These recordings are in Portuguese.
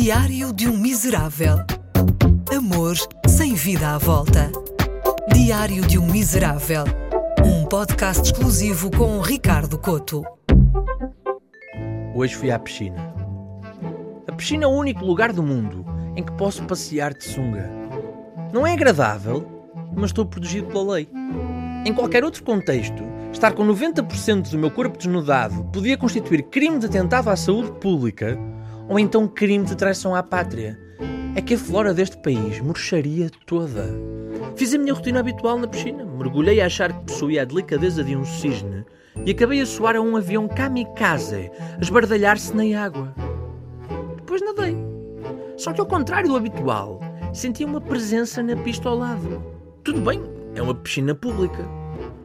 Diário de um Miserável. Amor sem vida à volta. Diário de um Miserável. Um podcast exclusivo com Ricardo Coto. Hoje fui à piscina. A piscina é o único lugar do mundo em que posso passear de sunga. Não é agradável, mas estou protegido pela lei. Em qualquer outro contexto, estar com 90% do meu corpo desnudado podia constituir crime de atentado à saúde pública ou então crime de traição à pátria. É que a flora deste país murcharia toda. Fiz a minha rotina habitual na piscina, mergulhei a achar que possuía a delicadeza de um cisne e acabei a soar a um avião kamikaze, a esbardalhar-se na água. Depois nadei. Só que ao contrário do habitual, senti uma presença na pista ao lado. Tudo bem, é uma piscina pública.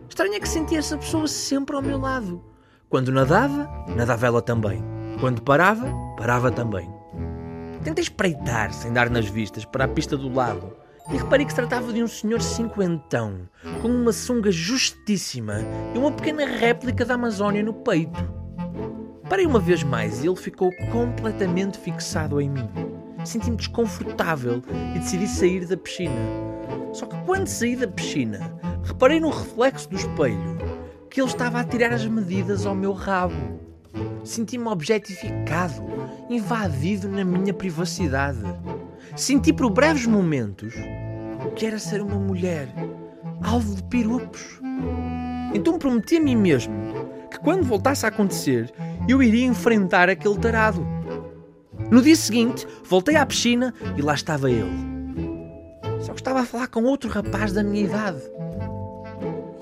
Estranho é que sentia essa pessoa sempre ao meu lado. Quando nadava, nadava ela também. Quando parava, parava também. Tentei espreitar, sem dar nas vistas, para a pista do lado e reparei que se tratava de um senhor cinquentão, com uma sunga justíssima e uma pequena réplica da Amazónia no peito. Parei uma vez mais e ele ficou completamente fixado em mim. Senti-me desconfortável e decidi sair da piscina. Só que quando saí da piscina, reparei no reflexo do espelho que ele estava a tirar as medidas ao meu rabo. Senti-me objetificado, invadido na minha privacidade. Senti por breves momentos que era ser uma mulher, alvo de piropos. Então prometi a mim mesmo que quando voltasse a acontecer, eu iria enfrentar aquele tarado. No dia seguinte, voltei à piscina e lá estava ele. Só que estava a falar com outro rapaz da minha idade.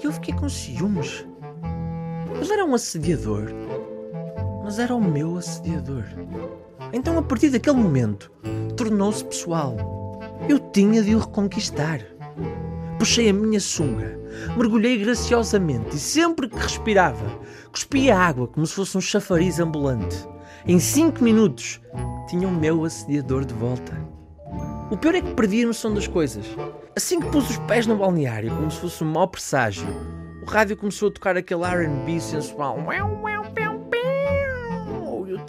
E eu fiquei com ciúmes. Ele era um assediador mas era o meu assediador. Então, a partir daquele momento, tornou-se pessoal. Eu tinha de o reconquistar. Puxei a minha sunga, mergulhei graciosamente e sempre que respirava, cuspia água como se fosse um chafariz ambulante. Em cinco minutos, tinha o meu assediador de volta. O pior é que perdi a noção das coisas. Assim que pus os pés no balneário, como se fosse um mau presságio, o rádio começou a tocar aquele R&B sensual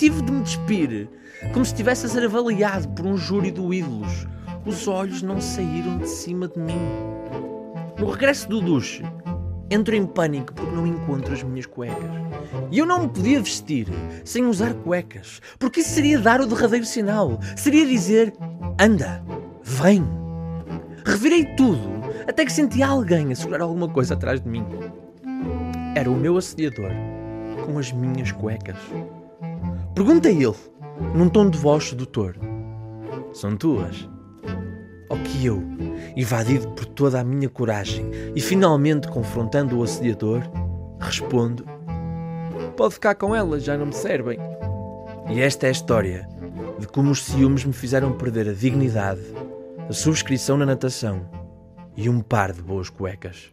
tive de me despir, como se estivesse a ser avaliado por um júri do ídolos. Os olhos não saíram de cima de mim. No regresso do duche, entro em pânico porque não encontro as minhas cuecas. E eu não me podia vestir sem usar cuecas, porque isso seria dar o derradeiro sinal. Seria dizer: anda, vem. Revirei tudo, até que senti alguém a segurar alguma coisa atrás de mim. Era o meu assediador, com as minhas cuecas. Pergunta ele, num tom de voz sedutor: São tuas? Ao que eu, invadido por toda a minha coragem e finalmente confrontando o assediador, respondo: Pode ficar com elas, já não me servem. E esta é a história de como os ciúmes me fizeram perder a dignidade, a subscrição na natação e um par de boas cuecas.